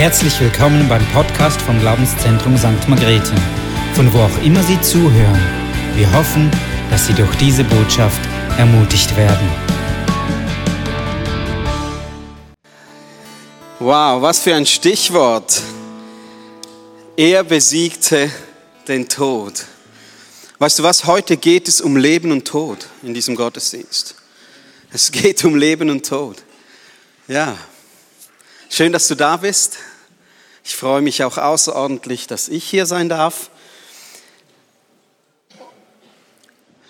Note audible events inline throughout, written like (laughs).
Herzlich willkommen beim Podcast vom Glaubenszentrum St. Margrethe, von wo auch immer Sie zuhören. Wir hoffen, dass Sie durch diese Botschaft ermutigt werden. Wow, was für ein Stichwort. Er besiegte den Tod. Weißt du was, heute geht es um Leben und Tod in diesem Gottesdienst. Es geht um Leben und Tod. Ja, schön, dass du da bist. Ich freue mich auch außerordentlich, dass ich hier sein darf.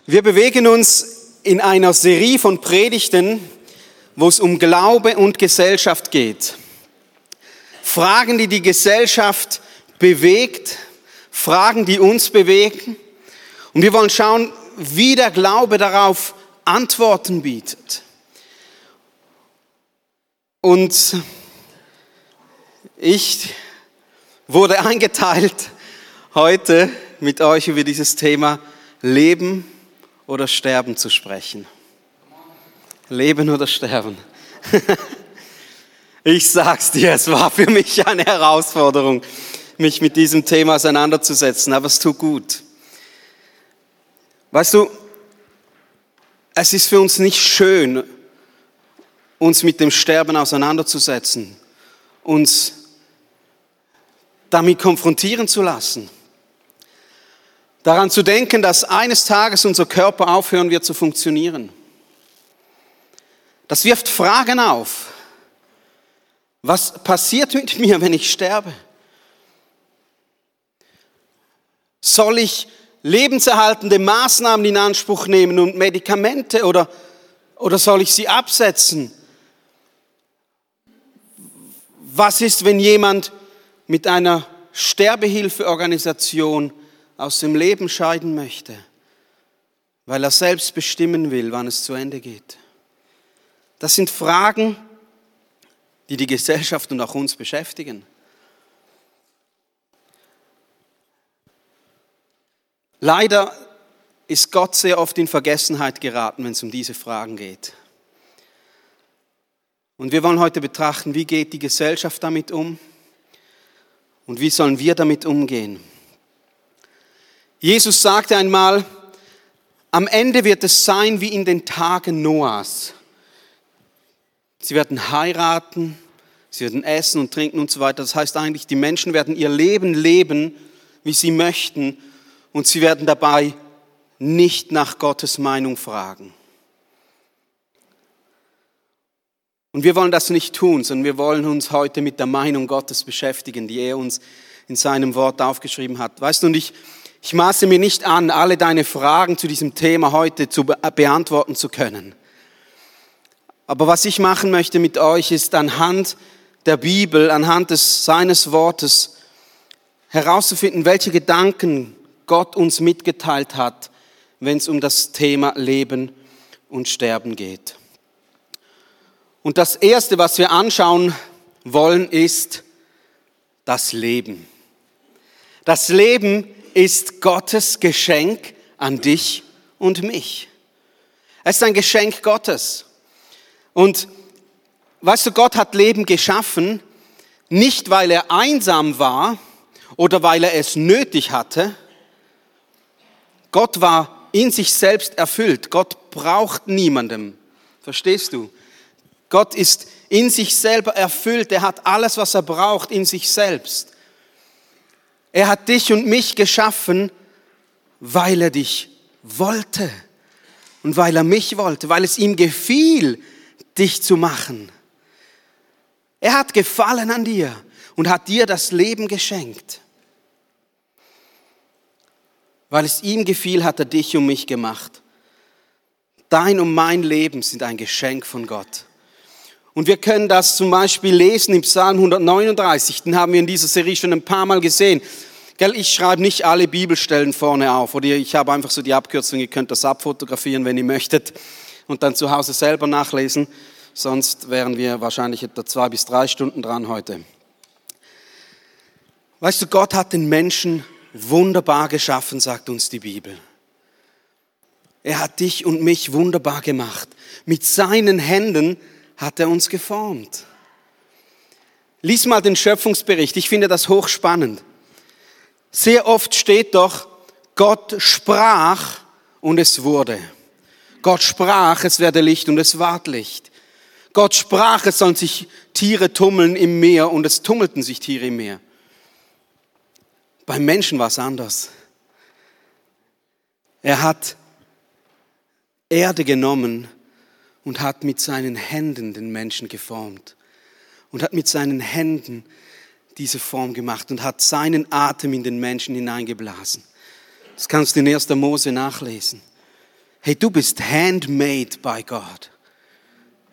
Wir bewegen uns in einer Serie von Predigten, wo es um Glaube und Gesellschaft geht. Fragen, die die Gesellschaft bewegt, Fragen, die uns bewegen. Und wir wollen schauen, wie der Glaube darauf Antworten bietet. Und ich wurde eingeteilt, heute mit euch über dieses Thema Leben oder Sterben zu sprechen. Leben oder Sterben. (laughs) Ich sag's dir, es war für mich eine Herausforderung, mich mit diesem Thema auseinanderzusetzen, aber es tut gut. Weißt du, es ist für uns nicht schön, uns mit dem Sterben auseinanderzusetzen, uns damit konfrontieren zu lassen. Daran zu denken, dass eines Tages unser Körper aufhören wird zu funktionieren. Das wirft Fragen auf. Was passiert mit mir, wenn ich sterbe? Soll ich lebenserhaltende Maßnahmen in Anspruch nehmen und Medikamente oder, oder soll ich sie absetzen? Was ist, wenn jemand mit einer Sterbehilfeorganisation aus dem Leben scheiden möchte, weil er selbst bestimmen will, wann es zu Ende geht? Das sind Fragen, die die Gesellschaft und auch uns beschäftigen. Leider ist Gott sehr oft in Vergessenheit geraten, wenn es um diese Fragen geht. Und wir wollen heute betrachten, wie geht die Gesellschaft damit um und wie sollen wir damit umgehen. Jesus sagte einmal, am Ende wird es sein wie in den Tagen Noahs. Sie werden heiraten, sie werden essen und trinken und so weiter. Das heißt eigentlich, die Menschen werden ihr Leben leben, wie sie möchten und sie werden dabei nicht nach Gottes Meinung fragen. Und wir wollen das nicht tun, sondern wir wollen uns heute mit der Meinung Gottes beschäftigen, die er uns in seinem Wort aufgeschrieben hat. Weißt du, und ich, ich maße mir nicht an, alle deine Fragen zu diesem Thema heute zu beantworten zu können. Aber was ich machen möchte mit euch ist anhand der Bibel, anhand des, seines Wortes herauszufinden, welche Gedanken Gott uns mitgeteilt hat, wenn es um das Thema Leben und Sterben geht. Und das Erste, was wir anschauen wollen, ist das Leben. Das Leben ist Gottes Geschenk an dich und mich. Es ist ein Geschenk Gottes. Und weißt du, Gott hat Leben geschaffen, nicht weil er einsam war oder weil er es nötig hatte. Gott war in sich selbst erfüllt. Gott braucht niemandem. Verstehst du? Gott ist in sich selber erfüllt. Er hat alles, was er braucht, in sich selbst. Er hat dich und mich geschaffen, weil er dich wollte und weil er mich wollte, weil es ihm gefiel, dich zu machen. Er hat Gefallen an dir und hat dir das Leben geschenkt. Weil es ihm gefiel, hat er dich und mich gemacht. Dein und mein Leben sind ein Geschenk von Gott. Und wir können das zum Beispiel lesen im Psalm 139, den haben wir in dieser Serie schon ein paar Mal gesehen. Ich schreibe nicht alle Bibelstellen vorne auf oder ich habe einfach so die Abkürzung, ihr könnt das abfotografieren, wenn ihr möchtet und dann zu Hause selber nachlesen. Sonst wären wir wahrscheinlich etwa zwei bis drei Stunden dran heute. Weißt du, Gott hat den Menschen wunderbar geschaffen, sagt uns die Bibel. Er hat dich und mich wunderbar gemacht. Mit seinen Händen hat er uns geformt. Lies mal den Schöpfungsbericht. Ich finde das hochspannend. Sehr oft steht doch, Gott sprach und es wurde. Gott sprach, es werde Licht und es ward Licht. Gott sprach, es sollen sich Tiere tummeln im Meer und es tummelten sich Tiere im Meer. Beim Menschen war es anders. Er hat Erde genommen und hat mit seinen Händen den Menschen geformt und hat mit seinen Händen diese Form gemacht und hat seinen Atem in den Menschen hineingeblasen. Das kannst du in 1. Mose nachlesen. Hey, du bist handmade by God.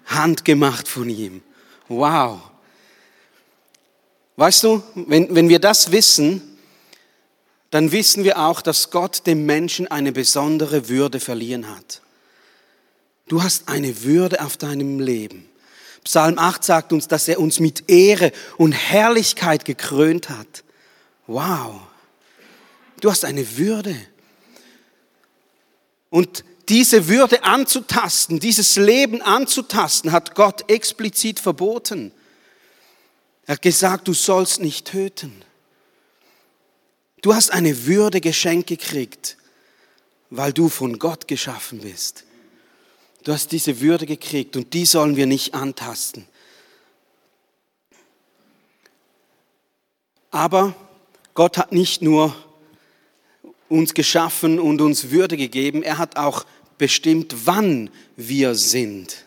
Handgemacht von ihm. Wow. Weißt du, wenn, wenn wir das wissen, dann wissen wir auch, dass Gott dem Menschen eine besondere Würde verliehen hat. Du hast eine Würde auf deinem Leben. Psalm 8 sagt uns, dass er uns mit Ehre und Herrlichkeit gekrönt hat. Wow. Du hast eine Würde. Und diese Würde anzutasten, dieses Leben anzutasten, hat Gott explizit verboten. Er hat gesagt, du sollst nicht töten. Du hast eine Würde geschenkt gekriegt, weil du von Gott geschaffen bist. Du hast diese Würde gekriegt und die sollen wir nicht antasten. Aber Gott hat nicht nur uns geschaffen und uns Würde gegeben, er hat auch bestimmt, wann wir sind.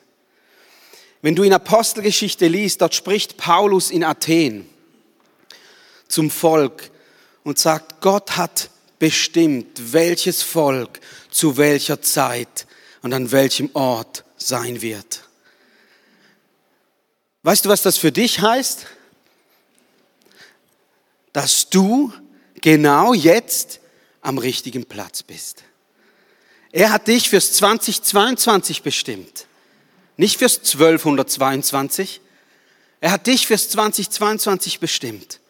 Wenn du in Apostelgeschichte liest, dort spricht Paulus in Athen zum Volk und sagt, Gott hat bestimmt, welches Volk zu welcher Zeit und an welchem Ort sein wird. Weißt du, was das für dich heißt? Dass du genau jetzt am richtigen Platz bist. Er hat dich fürs 2022 bestimmt, nicht fürs 1222. Er hat dich fürs 2022 bestimmt.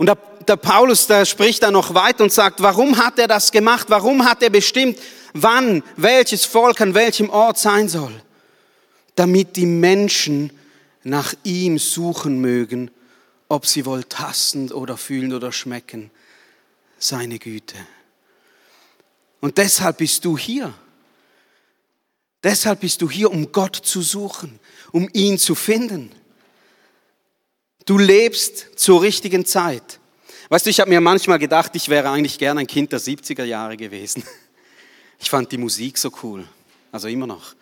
Und der, Paulus, der spricht da noch weiter und sagt, warum hat er das gemacht? Warum hat er bestimmt, wann welches Volk an welchem Ort sein soll? Damit die Menschen nach ihm suchen mögen, ob sie wohl tastend oder fühlen oder schmecken seine Güte. Und deshalb bist du hier. Deshalb bist du hier, um Gott zu suchen, um ihn zu finden. Du lebst zur richtigen Zeit. Weißt du, ich habe mir manchmal gedacht, ich wäre eigentlich gern ein Kind der 70er Jahre gewesen. Ich fand die Musik so cool, also immer noch.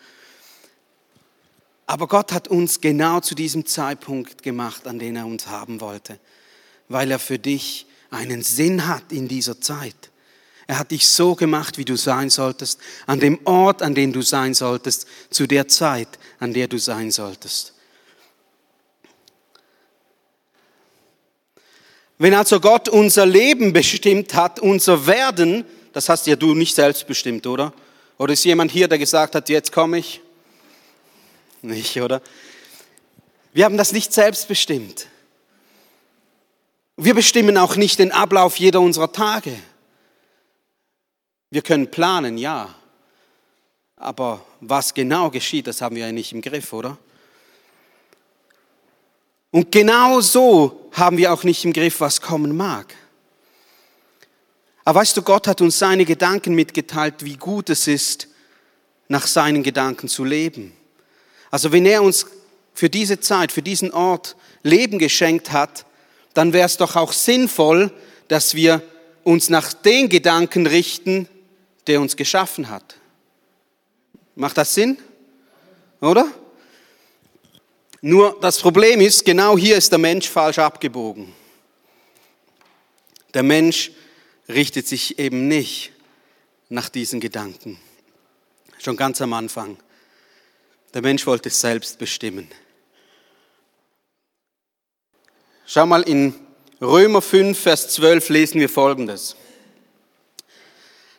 Aber Gott hat uns genau zu diesem Zeitpunkt gemacht, an den er uns haben wollte, weil er für dich einen Sinn hat in dieser Zeit. Er hat dich so gemacht, wie du sein solltest, an dem Ort, an dem du sein solltest, zu der Zeit, an der du sein solltest. Wenn also Gott unser Leben bestimmt hat, unser Werden, das hast ja du nicht selbst bestimmt, oder? Oder ist jemand hier, der gesagt hat, jetzt komme ich? Nicht, oder? Wir haben das nicht selbst bestimmt. Wir bestimmen auch nicht den Ablauf jeder unserer Tage. Wir können planen, ja. Aber was genau geschieht, das haben wir ja nicht im Griff, oder? Und genau so haben wir auch nicht im Griff, was kommen mag. Aber weißt du, Gott hat uns seine Gedanken mitgeteilt, wie gut es ist, nach seinen Gedanken zu leben. Also wenn er uns für diese Zeit, für diesen Ort Leben geschenkt hat, dann wäre es doch auch sinnvoll, dass wir uns nach den Gedanken richten, der uns geschaffen hat. Macht das Sinn? Oder? Nur das Problem ist, genau hier ist der Mensch falsch abgebogen. Der Mensch richtet sich eben nicht nach diesen Gedanken. Schon ganz am Anfang. Der Mensch wollte es selbst bestimmen. Schau mal, in Römer 5, Vers 12 lesen wir Folgendes.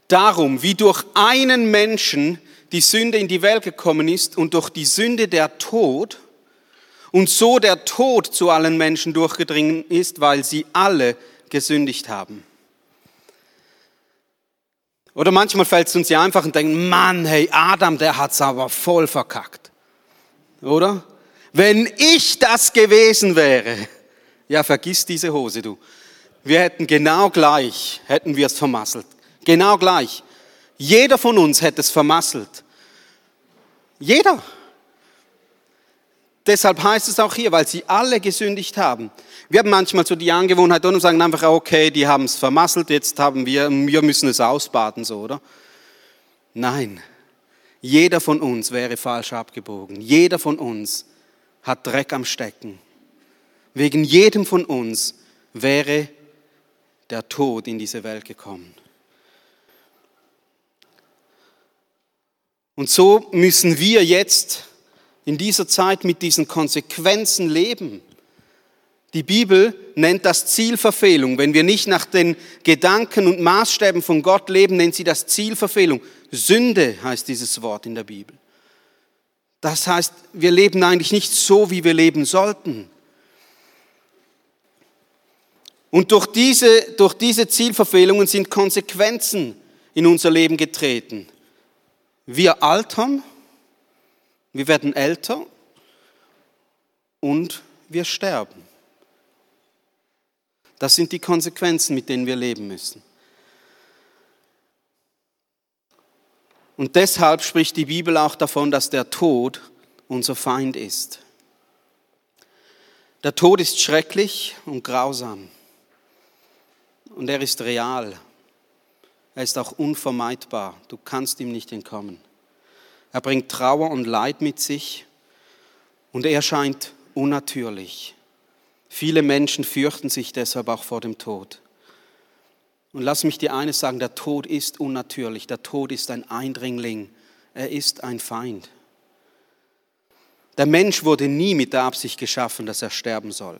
Darum, wie durch einen Menschen die Sünde in die Welt gekommen ist und durch die Sünde der Tod, und so der Tod zu allen Menschen durchgedringen ist, weil sie alle gesündigt haben. Oder manchmal fällt es uns ja einfach und denken, Mann, hey, Adam, der hat's aber voll verkackt. Oder? Wenn ich das gewesen wäre, ja, vergiss diese Hose, du. Wir hätten genau gleich, hätten wir es vermasselt. Genau gleich. Jeder von uns hätte es vermasselt. Jeder. Deshalb heißt es auch hier, weil sie alle gesündigt haben. Wir haben manchmal so die Angewohnheit und sagen einfach, okay, die haben es vermasselt, jetzt haben wir, wir müssen es ausbaden, so, oder? Nein. Jeder von uns wäre falsch abgebogen. Jeder von uns hat Dreck am Stecken. Wegen jedem von uns wäre der Tod in diese Welt gekommen. Und so müssen wir jetzt in dieser Zeit mit diesen Konsequenzen leben. Die Bibel nennt das Zielverfehlung. Wenn wir nicht nach den Gedanken und Maßstäben von Gott leben, nennt sie das Zielverfehlung. Sünde heißt dieses Wort in der Bibel. Das heißt, wir leben eigentlich nicht so, wie wir leben sollten. Und durch diese, durch diese Zielverfehlungen sind Konsequenzen in unser Leben getreten. Wir altern, wir werden älter und wir sterben. Das sind die Konsequenzen, mit denen wir leben müssen. Und deshalb spricht die Bibel auch davon, dass der Tod unser Feind ist. Der Tod ist schrecklich und grausam. Und er ist real. Er ist auch unvermeidbar. Du kannst ihm nicht entkommen. Er bringt Trauer und Leid mit sich und er scheint unnatürlich. Viele Menschen fürchten sich deshalb auch vor dem Tod. Und lass mich dir eines sagen, der Tod ist unnatürlich, der Tod ist ein Eindringling, er ist ein Feind. Der Mensch wurde nie mit der Absicht geschaffen, dass er sterben soll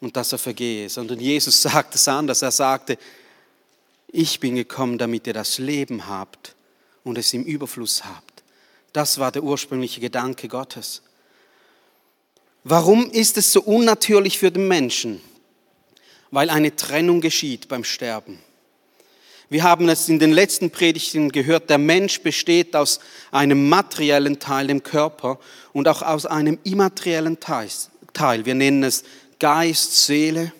und dass er vergehe, sondern Jesus (laughs) sagte es anders. Er sagte, ich bin gekommen, damit ihr das Leben habt und es im Überfluss habt. Das war der ursprüngliche Gedanke Gottes. Warum ist es so unnatürlich für den Menschen? Weil eine Trennung geschieht beim Sterben. Wir haben es in den letzten Predigten gehört, der Mensch besteht aus einem materiellen Teil, dem Körper, und auch aus einem immateriellen Teil. Wir nennen es Geist, Seele.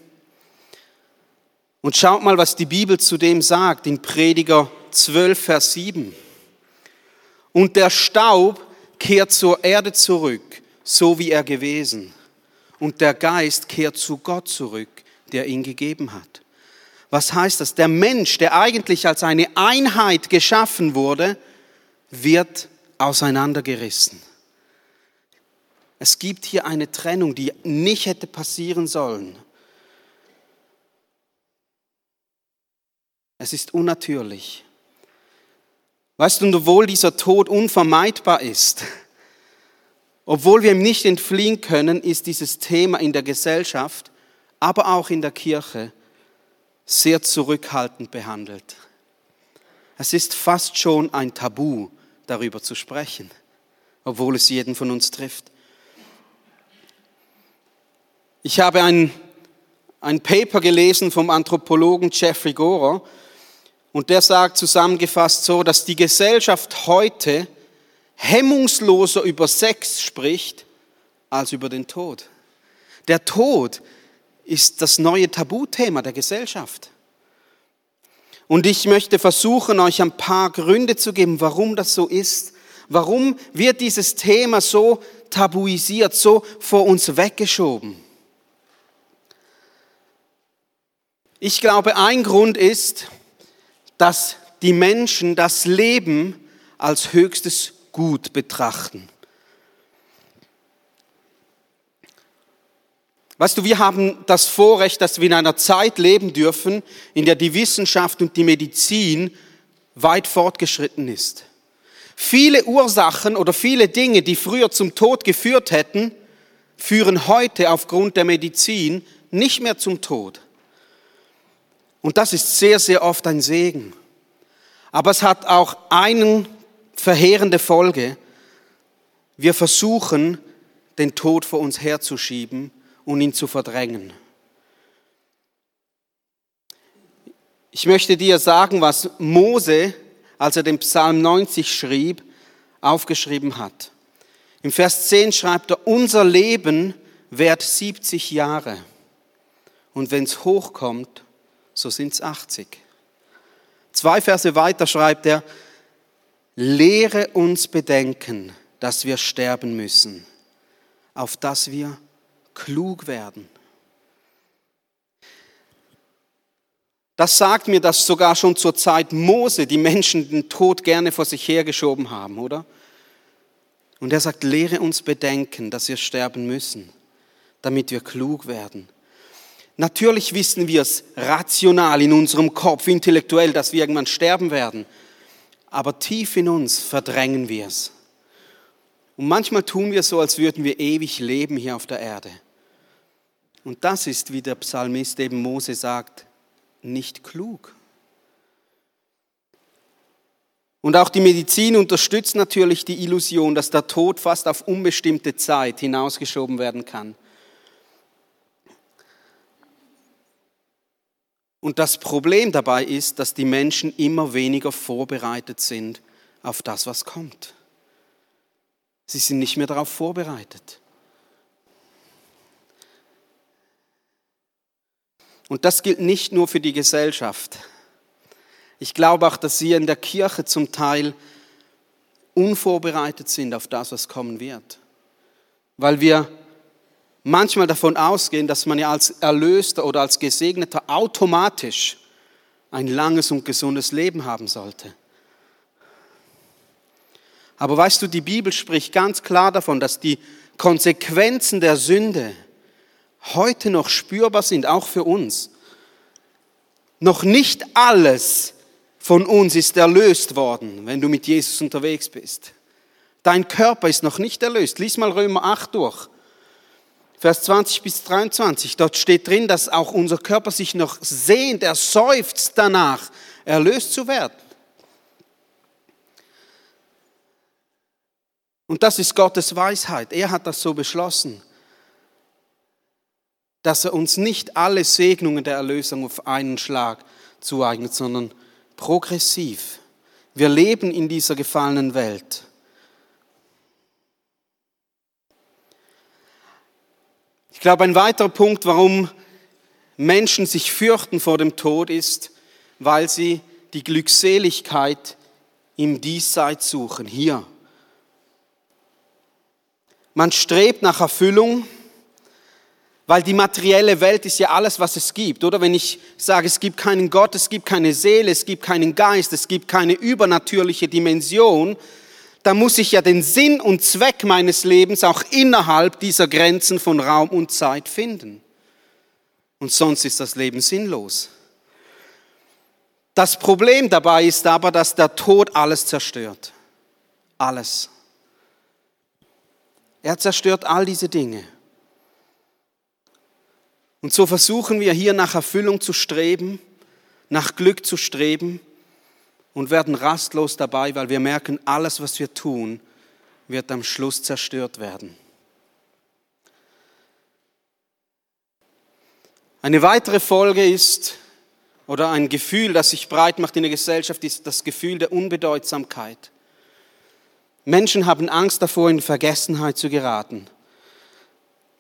Und schaut mal, was die Bibel zu dem sagt in Prediger 12, Vers 7. Und der Staub kehrt zur Erde zurück, so wie er gewesen. Und der Geist kehrt zu Gott zurück, der ihn gegeben hat. Was heißt das? Der Mensch, der eigentlich als eine Einheit geschaffen wurde, wird auseinandergerissen. Es gibt hier eine Trennung, die nicht hätte passieren sollen. Es ist unnatürlich. Weißt du, und obwohl dieser Tod unvermeidbar ist, obwohl wir ihm nicht entfliehen können, ist dieses Thema in der Gesellschaft, aber auch in der Kirche sehr zurückhaltend behandelt. Es ist fast schon ein Tabu, darüber zu sprechen, obwohl es jeden von uns trifft. Ich habe ein, ein Paper gelesen vom Anthropologen Jeffrey Gorer und der sagt zusammengefasst so, dass die Gesellschaft heute hemmungsloser über Sex spricht als über den Tod. Der Tod ist das neue Tabuthema der Gesellschaft. Und ich möchte versuchen, euch ein paar Gründe zu geben, warum das so ist. Warum wird dieses Thema so tabuisiert, so vor uns weggeschoben? Ich glaube, ein Grund ist, dass die Menschen das Leben als höchstes Gut betrachten. Weißt du, wir haben das Vorrecht, dass wir in einer Zeit leben dürfen, in der die Wissenschaft und die Medizin weit fortgeschritten ist. Viele Ursachen oder viele Dinge, die früher zum Tod geführt hätten, führen heute aufgrund der Medizin nicht mehr zum Tod. Und das ist sehr, sehr oft ein Segen. Aber es hat auch eine verheerende Folge. Wir versuchen, den Tod vor uns herzuschieben und ihn zu verdrängen. Ich möchte dir sagen, was Mose, als er den Psalm 90 schrieb, aufgeschrieben hat. Im Vers 10 schreibt er, unser Leben währt 70 Jahre. Und wenn es hochkommt, so sind es 80. Zwei Verse weiter schreibt er, lehre uns bedenken, dass wir sterben müssen, auf dass wir klug werden. Das sagt mir, dass sogar schon zur Zeit Mose die Menschen den Tod gerne vor sich hergeschoben haben, oder? Und er sagt, lehre uns bedenken, dass wir sterben müssen, damit wir klug werden. Natürlich wissen wir es rational in unserem Kopf, intellektuell, dass wir irgendwann sterben werden. Aber tief in uns verdrängen wir es. Und manchmal tun wir so, als würden wir ewig leben hier auf der Erde. Und das ist, wie der Psalmist eben Mose sagt, nicht klug. Und auch die Medizin unterstützt natürlich die Illusion, dass der Tod fast auf unbestimmte Zeit hinausgeschoben werden kann. Und das Problem dabei ist, dass die Menschen immer weniger vorbereitet sind auf das, was kommt. Sie sind nicht mehr darauf vorbereitet. Und das gilt nicht nur für die Gesellschaft. Ich glaube auch, dass wir in der Kirche zum Teil unvorbereitet sind auf das, was kommen wird. Weil wir manchmal davon ausgehen, dass man ja als Erlöster oder als Gesegneter automatisch ein langes und gesundes Leben haben sollte. Aber weißt du, die Bibel spricht ganz klar davon, dass die Konsequenzen der Sünde heute noch spürbar sind, auch für uns. Noch nicht alles von uns ist erlöst worden, wenn du mit Jesus unterwegs bist. Dein Körper ist noch nicht erlöst. Lies mal Römer 8 durch. Vers 20 bis 23. Dort steht drin, dass auch unser Körper sich noch sehnt, er seufzt danach, erlöst zu werden. Und das ist Gottes Weisheit. Er hat das so beschlossen dass er uns nicht alle Segnungen der Erlösung auf einen Schlag zueignet, sondern progressiv. Wir leben in dieser gefallenen Welt. Ich glaube, ein weiterer Punkt, warum Menschen sich fürchten vor dem Tod, ist, weil sie die Glückseligkeit im Diesseits suchen, hier. Man strebt nach Erfüllung, weil die materielle Welt ist ja alles, was es gibt, oder? Wenn ich sage, es gibt keinen Gott, es gibt keine Seele, es gibt keinen Geist, es gibt keine übernatürliche Dimension, dann muss ich ja den Sinn und Zweck meines Lebens auch innerhalb dieser Grenzen von Raum und Zeit finden. Und sonst ist das Leben sinnlos. Das Problem dabei ist aber, dass der Tod alles zerstört. Alles. Er zerstört all diese Dinge. Und so versuchen wir hier nach Erfüllung zu streben, nach Glück zu streben und werden rastlos dabei, weil wir merken, alles, was wir tun, wird am Schluss zerstört werden. Eine weitere Folge ist, oder ein Gefühl, das sich breit macht in der Gesellschaft, ist das Gefühl der Unbedeutsamkeit. Menschen haben Angst davor, in Vergessenheit zu geraten.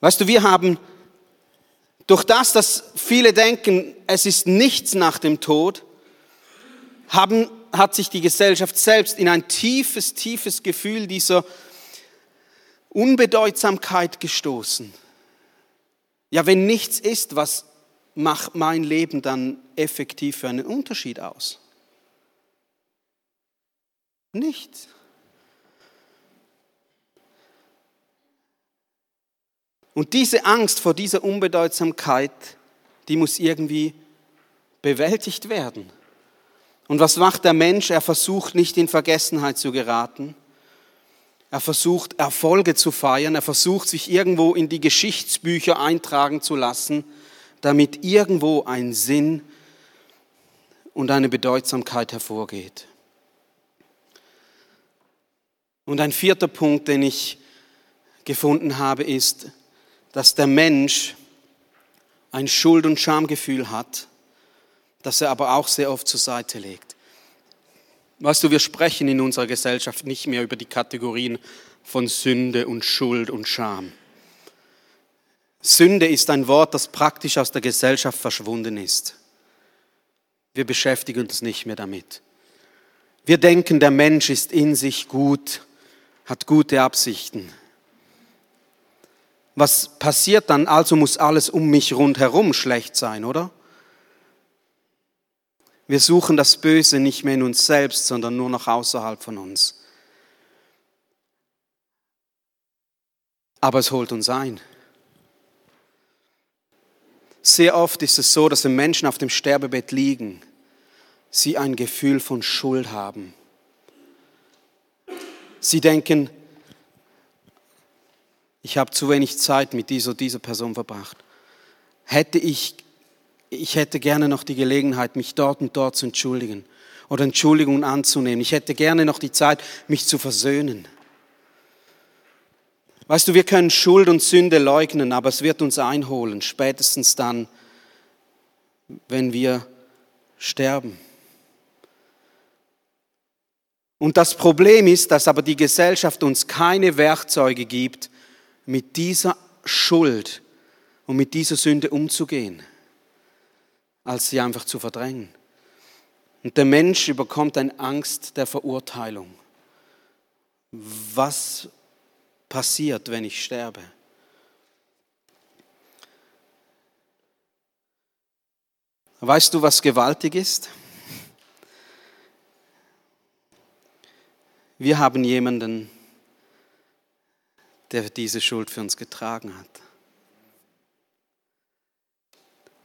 Weißt du, wir haben durch das, dass viele denken, es ist nichts nach dem Tod, haben, hat sich die Gesellschaft selbst in ein tiefes, tiefes Gefühl dieser Unbedeutsamkeit gestoßen. Ja, wenn nichts ist, was macht mein Leben dann effektiv für einen Unterschied aus? Nichts. Und diese Angst vor dieser Unbedeutsamkeit, die muss irgendwie bewältigt werden. Und was macht der Mensch? Er versucht nicht in Vergessenheit zu geraten. Er versucht Erfolge zu feiern. Er versucht sich irgendwo in die Geschichtsbücher eintragen zu lassen, damit irgendwo ein Sinn und eine Bedeutsamkeit hervorgeht. Und ein vierter Punkt, den ich gefunden habe, ist, dass der Mensch ein Schuld- und Schamgefühl hat, das er aber auch sehr oft zur Seite legt. Weißt du, wir sprechen in unserer Gesellschaft nicht mehr über die Kategorien von Sünde und Schuld und Scham. Sünde ist ein Wort, das praktisch aus der Gesellschaft verschwunden ist. Wir beschäftigen uns nicht mehr damit. Wir denken, der Mensch ist in sich gut, hat gute Absichten. Was passiert dann? Also muss alles um mich rundherum schlecht sein, oder? Wir suchen das Böse nicht mehr in uns selbst, sondern nur noch außerhalb von uns. Aber es holt uns ein. Sehr oft ist es so, dass wenn Menschen auf dem Sterbebett liegen, sie ein Gefühl von Schuld haben. Sie denken, ich habe zu wenig Zeit mit dieser, dieser Person verbracht. Hätte ich ich hätte gerne noch die Gelegenheit, mich dort und dort zu entschuldigen oder Entschuldigungen anzunehmen. Ich hätte gerne noch die Zeit, mich zu versöhnen. Weißt du, wir können Schuld und Sünde leugnen, aber es wird uns einholen, spätestens dann, wenn wir sterben. Und das Problem ist, dass aber die Gesellschaft uns keine Werkzeuge gibt, mit dieser Schuld und mit dieser Sünde umzugehen als sie einfach zu verdrängen. Und der Mensch überkommt eine Angst der Verurteilung. Was passiert, wenn ich sterbe? Weißt du, was gewaltig ist? Wir haben jemanden, der diese Schuld für uns getragen hat.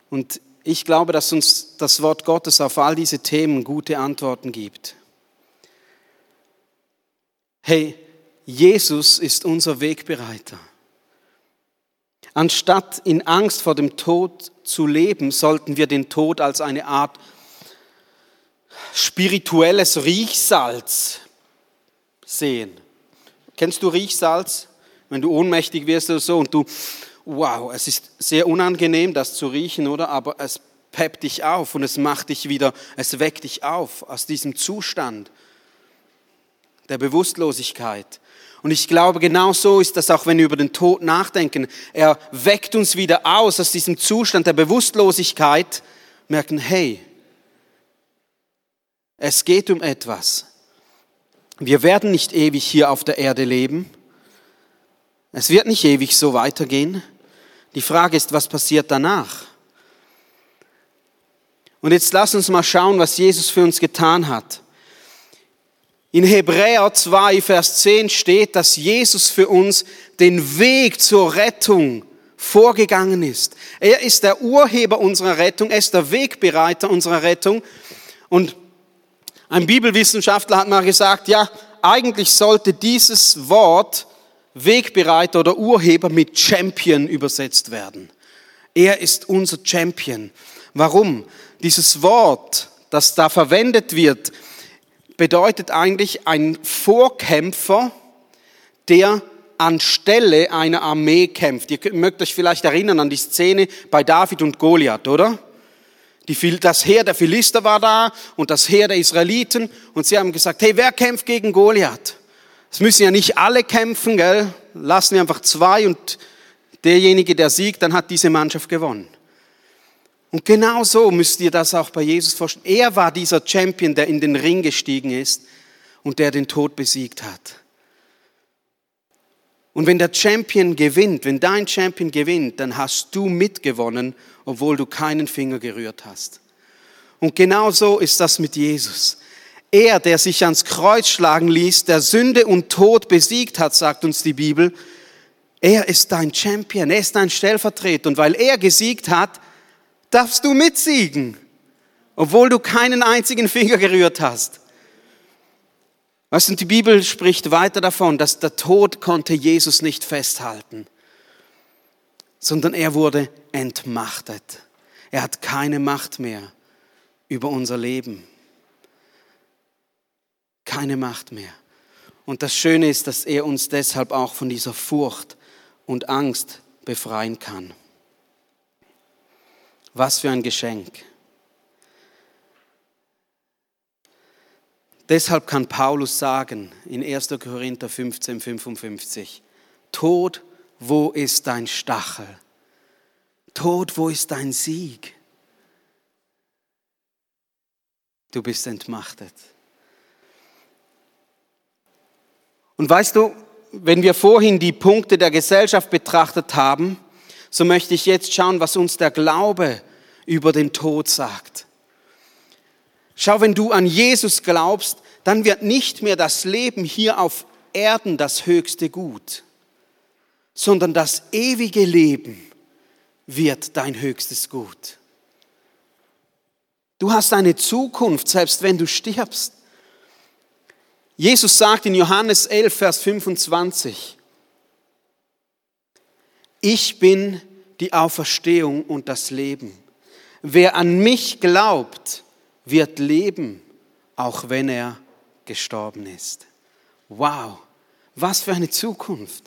Und ich glaube, dass uns das Wort Gottes auf all diese Themen gute Antworten gibt. Hey, Jesus ist unser Wegbereiter. Anstatt in Angst vor dem Tod zu leben, sollten wir den Tod als eine Art spirituelles Riechsalz sehen. Kennst du Riechsalz? Wenn du ohnmächtig wirst oder so und du wow, es ist sehr unangenehm, das zu riechen, oder? Aber es peppt dich auf und es macht dich wieder, es weckt dich auf aus diesem Zustand der Bewusstlosigkeit. Und ich glaube, genau so ist das auch, wenn wir über den Tod nachdenken. Er weckt uns wieder aus aus diesem Zustand der Bewusstlosigkeit, merken, hey, es geht um etwas. Wir werden nicht ewig hier auf der Erde leben. Es wird nicht ewig so weitergehen. Die Frage ist, was passiert danach? Und jetzt lass uns mal schauen, was Jesus für uns getan hat. In Hebräer 2, Vers 10 steht, dass Jesus für uns den Weg zur Rettung vorgegangen ist. Er ist der Urheber unserer Rettung, er ist der Wegbereiter unserer Rettung. Und ein Bibelwissenschaftler hat mal gesagt, ja, eigentlich sollte dieses Wort Wegbereiter oder Urheber mit Champion übersetzt werden. Er ist unser Champion. Warum? Dieses Wort, das da verwendet wird, bedeutet eigentlich ein Vorkämpfer, der anstelle einer Armee kämpft. Ihr mögt euch vielleicht erinnern an die Szene bei David und Goliath, oder? Die, das Heer der Philister war da und das Heer der Israeliten und sie haben gesagt, hey, wer kämpft gegen Goliath? Es müssen ja nicht alle kämpfen, gell? Lassen wir einfach zwei und derjenige, der siegt, dann hat diese Mannschaft gewonnen. Und genau so müsst ihr das auch bei Jesus vorstellen. Er war dieser Champion, der in den Ring gestiegen ist und der den Tod besiegt hat. Und wenn der Champion gewinnt, wenn dein Champion gewinnt, dann hast du mitgewonnen, obwohl du keinen Finger gerührt hast. Und genau so ist das mit Jesus. Er, der sich ans Kreuz schlagen ließ, der Sünde und Tod besiegt hat, sagt uns die Bibel, er ist dein Champion, er ist dein Stellvertreter. Und weil er gesiegt hat, darfst du mitsiegen, obwohl du keinen einzigen Finger gerührt hast. Was und die Bibel spricht weiter davon, dass der Tod konnte Jesus nicht festhalten, sondern er wurde entmachtet. Er hat keine Macht mehr über unser Leben keine Macht mehr. Und das Schöne ist, dass er uns deshalb auch von dieser Furcht und Angst befreien kann. Was für ein Geschenk. Deshalb kann Paulus sagen in 1. Korinther 15, 55, Tod, wo ist dein Stachel? Tod, wo ist dein Sieg? Du bist entmachtet. Und weißt du, wenn wir vorhin die Punkte der Gesellschaft betrachtet haben, so möchte ich jetzt schauen, was uns der Glaube über den Tod sagt. Schau, wenn du an Jesus glaubst, dann wird nicht mehr das Leben hier auf Erden das höchste Gut, sondern das ewige Leben wird dein höchstes Gut. Du hast eine Zukunft, selbst wenn du stirbst. Jesus sagt in Johannes 11, Vers 25, ich bin die Auferstehung und das Leben. Wer an mich glaubt, wird leben, auch wenn er gestorben ist. Wow, was für eine Zukunft.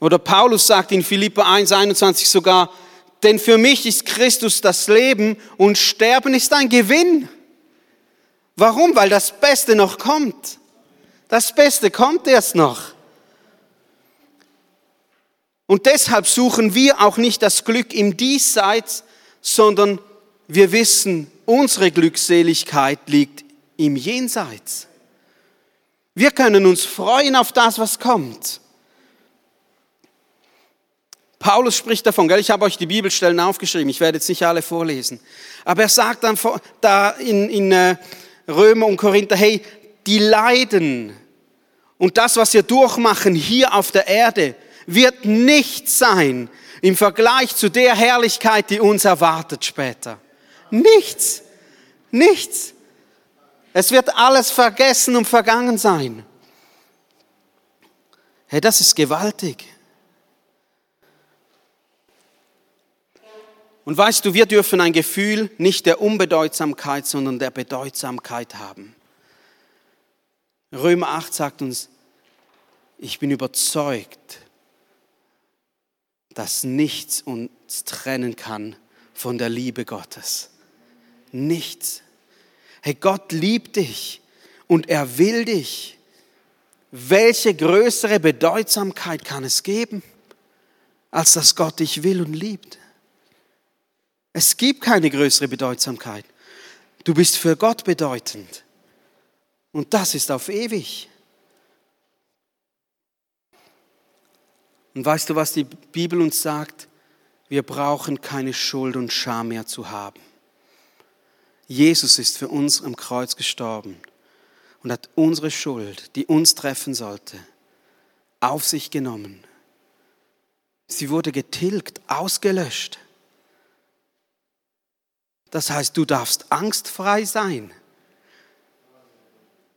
Oder Paulus sagt in Philippa 1, 21 sogar, denn für mich ist Christus das Leben und Sterben ist ein Gewinn. Warum? Weil das Beste noch kommt. Das Beste kommt erst noch. Und deshalb suchen wir auch nicht das Glück im Diesseits, sondern wir wissen, unsere Glückseligkeit liegt im Jenseits. Wir können uns freuen auf das, was kommt. Paulus spricht davon, gell? ich habe euch die Bibelstellen aufgeschrieben, ich werde jetzt nicht alle vorlesen. Aber er sagt dann da in, in äh, Römer und Korinther, hey, die Leiden und das, was wir durchmachen hier auf der Erde, wird nichts sein im Vergleich zu der Herrlichkeit, die uns erwartet später. Nichts, nichts. Es wird alles vergessen und vergangen sein. Hey, das ist gewaltig. Und weißt du, wir dürfen ein Gefühl nicht der Unbedeutsamkeit, sondern der Bedeutsamkeit haben. Römer 8 sagt uns, ich bin überzeugt, dass nichts uns trennen kann von der Liebe Gottes. Nichts. Hey, Gott liebt dich und er will dich. Welche größere Bedeutsamkeit kann es geben, als dass Gott dich will und liebt? Es gibt keine größere Bedeutsamkeit. Du bist für Gott bedeutend. Und das ist auf ewig. Und weißt du, was die Bibel uns sagt? Wir brauchen keine Schuld und Scham mehr zu haben. Jesus ist für uns am Kreuz gestorben und hat unsere Schuld, die uns treffen sollte, auf sich genommen. Sie wurde getilgt, ausgelöscht. Das heißt, du darfst angstfrei sein.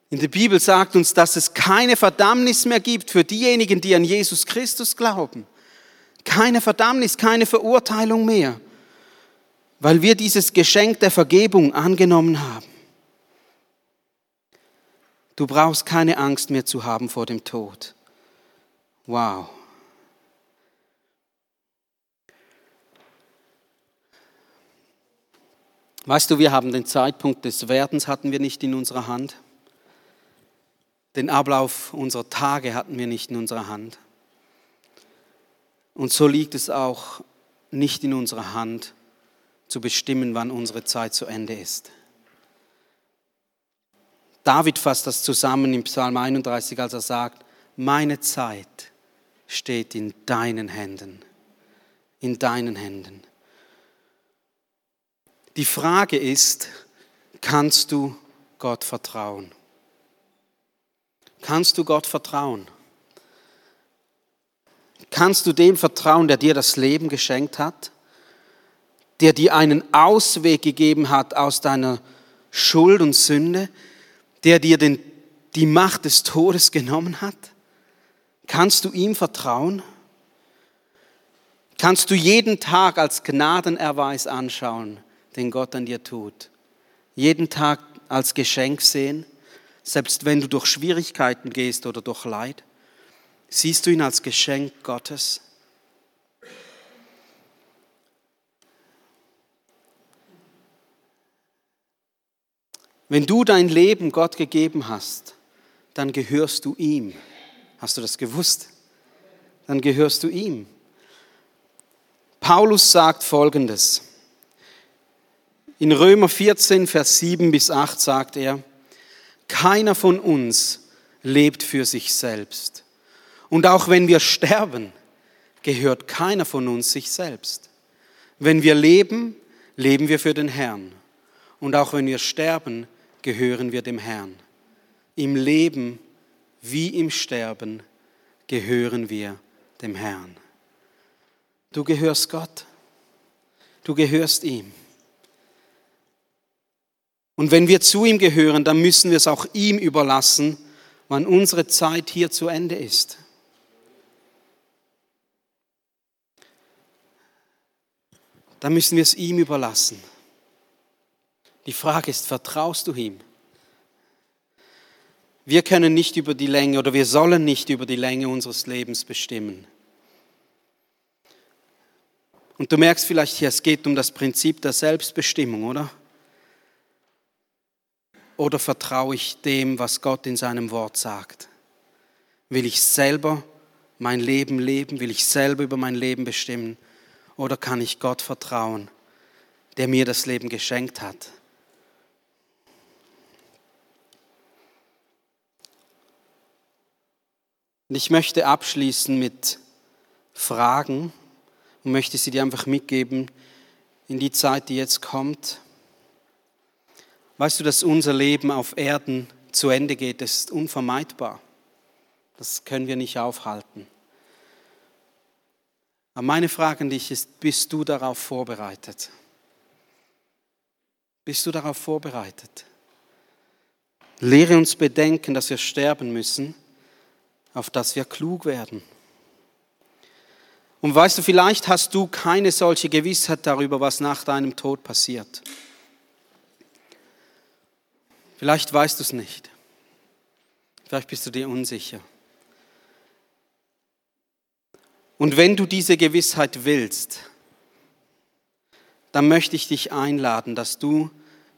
In der Bibel sagt uns, dass es keine Verdammnis mehr gibt für diejenigen, die an Jesus Christus glauben. Keine Verdammnis, keine Verurteilung mehr, weil wir dieses Geschenk der Vergebung angenommen haben. Du brauchst keine Angst mehr zu haben vor dem Tod. Wow. Weißt du, wir haben den Zeitpunkt des Werdens hatten wir nicht in unserer Hand. Den Ablauf unserer Tage hatten wir nicht in unserer Hand. Und so liegt es auch nicht in unserer Hand zu bestimmen, wann unsere Zeit zu Ende ist. David fasst das zusammen im Psalm 31, als er sagt, meine Zeit steht in deinen Händen, in deinen Händen. Die Frage ist, kannst du Gott vertrauen? Kannst du Gott vertrauen? Kannst du dem vertrauen, der dir das Leben geschenkt hat? Der dir einen Ausweg gegeben hat aus deiner Schuld und Sünde? Der dir den, die Macht des Todes genommen hat? Kannst du ihm vertrauen? Kannst du jeden Tag als Gnadenerweis anschauen? Den Gott an dir tut. Jeden Tag als Geschenk sehen, selbst wenn du durch Schwierigkeiten gehst oder durch Leid. Siehst du ihn als Geschenk Gottes? Wenn du dein Leben Gott gegeben hast, dann gehörst du ihm. Hast du das gewusst? Dann gehörst du ihm. Paulus sagt Folgendes. In Römer 14, Vers 7 bis 8 sagt er, keiner von uns lebt für sich selbst. Und auch wenn wir sterben, gehört keiner von uns sich selbst. Wenn wir leben, leben wir für den Herrn. Und auch wenn wir sterben, gehören wir dem Herrn. Im Leben wie im Sterben gehören wir dem Herrn. Du gehörst Gott. Du gehörst ihm. Und wenn wir zu ihm gehören, dann müssen wir es auch ihm überlassen, wann unsere Zeit hier zu Ende ist. Dann müssen wir es ihm überlassen. Die Frage ist, vertraust du ihm? Wir können nicht über die Länge oder wir sollen nicht über die Länge unseres Lebens bestimmen. Und du merkst vielleicht hier, es geht um das Prinzip der Selbstbestimmung, oder? Oder vertraue ich dem, was Gott in seinem Wort sagt? Will ich selber mein Leben leben? Will ich selber über mein Leben bestimmen? Oder kann ich Gott vertrauen, der mir das Leben geschenkt hat? Und ich möchte abschließen mit Fragen und möchte sie dir einfach mitgeben in die Zeit, die jetzt kommt. Weißt du, dass unser Leben auf Erden zu Ende geht, das ist unvermeidbar. Das können wir nicht aufhalten. Aber meine Frage an dich ist, bist du darauf vorbereitet? Bist du darauf vorbereitet? Lehre uns bedenken, dass wir sterben müssen auf dass wir klug werden. Und weißt du, vielleicht hast du keine solche Gewissheit darüber, was nach deinem Tod passiert. Vielleicht weißt du es nicht. Vielleicht bist du dir unsicher. Und wenn du diese Gewissheit willst, dann möchte ich dich einladen, dass du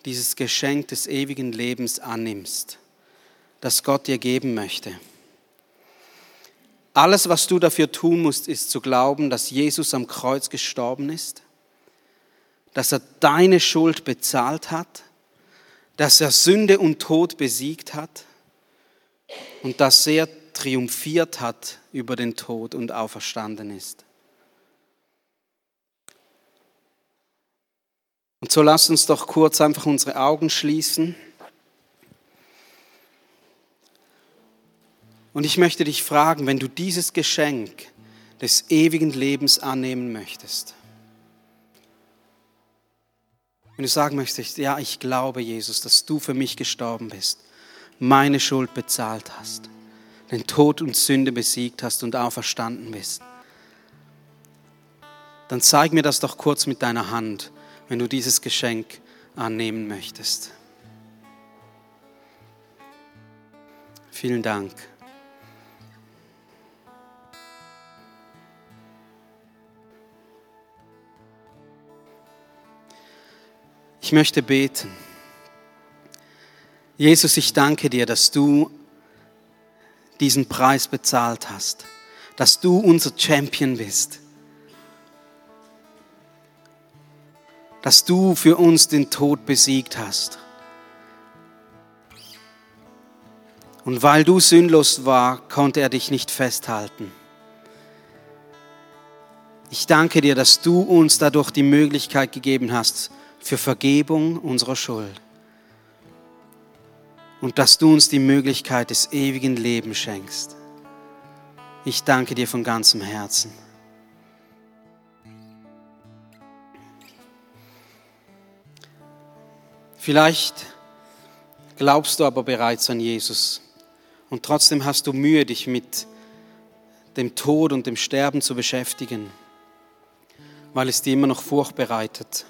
dieses Geschenk des ewigen Lebens annimmst, das Gott dir geben möchte. Alles, was du dafür tun musst, ist zu glauben, dass Jesus am Kreuz gestorben ist, dass er deine Schuld bezahlt hat, dass er Sünde und Tod besiegt hat und dass er triumphiert hat über den Tod und auferstanden ist. Und so lass uns doch kurz einfach unsere Augen schließen. Und ich möchte dich fragen, wenn du dieses Geschenk des ewigen Lebens annehmen möchtest, wenn du sagen möchtest, ja, ich glaube, Jesus, dass du für mich gestorben bist, meine Schuld bezahlt hast, den Tod und Sünde besiegt hast und auferstanden bist, dann zeig mir das doch kurz mit deiner Hand, wenn du dieses Geschenk annehmen möchtest. Vielen Dank. Ich möchte beten. Jesus, ich danke dir, dass du diesen Preis bezahlt hast, dass du unser Champion bist, dass du für uns den Tod besiegt hast. Und weil du sündlos war, konnte er dich nicht festhalten. Ich danke dir, dass du uns dadurch die Möglichkeit gegeben hast, für Vergebung unserer Schuld und dass du uns die Möglichkeit des ewigen Lebens schenkst. Ich danke dir von ganzem Herzen. Vielleicht glaubst du aber bereits an Jesus und trotzdem hast du Mühe, dich mit dem Tod und dem Sterben zu beschäftigen, weil es dir immer noch Furcht bereitet.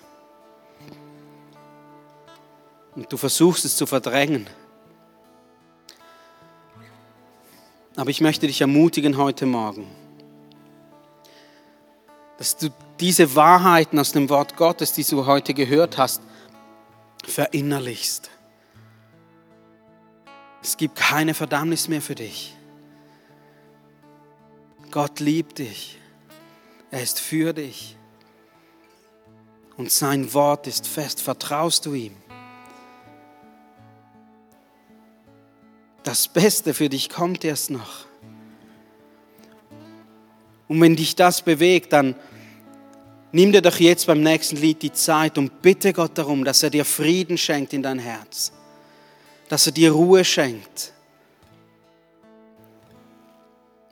Und du versuchst es zu verdrängen. Aber ich möchte dich ermutigen heute Morgen, dass du diese Wahrheiten aus dem Wort Gottes, die du heute gehört hast, verinnerlichst Es gibt keine Verdammnis mehr für dich. Gott liebt dich. Er ist für dich. Und sein Wort ist fest. Vertraust du ihm? Das Beste für dich kommt erst noch. Und wenn dich das bewegt, dann nimm dir doch jetzt beim nächsten Lied die Zeit und bitte Gott darum, dass er dir Frieden schenkt in dein Herz dass er dir Ruhe schenkt,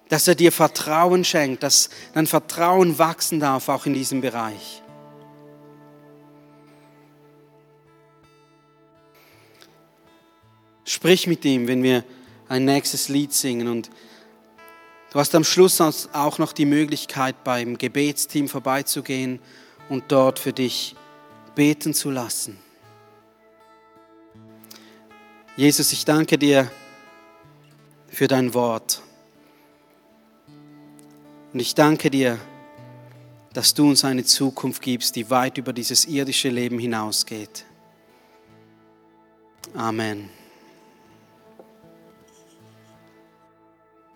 dass er dir Vertrauen schenkt, dass dein Vertrauen wachsen darf, auch in diesem Bereich. Sprich mit ihm, wenn wir ein nächstes Lied singen und du hast am Schluss auch noch die Möglichkeit, beim Gebetsteam vorbeizugehen und dort für dich beten zu lassen. Jesus, ich danke dir für dein Wort. Und ich danke dir, dass du uns eine Zukunft gibst, die weit über dieses irdische Leben hinausgeht. Amen.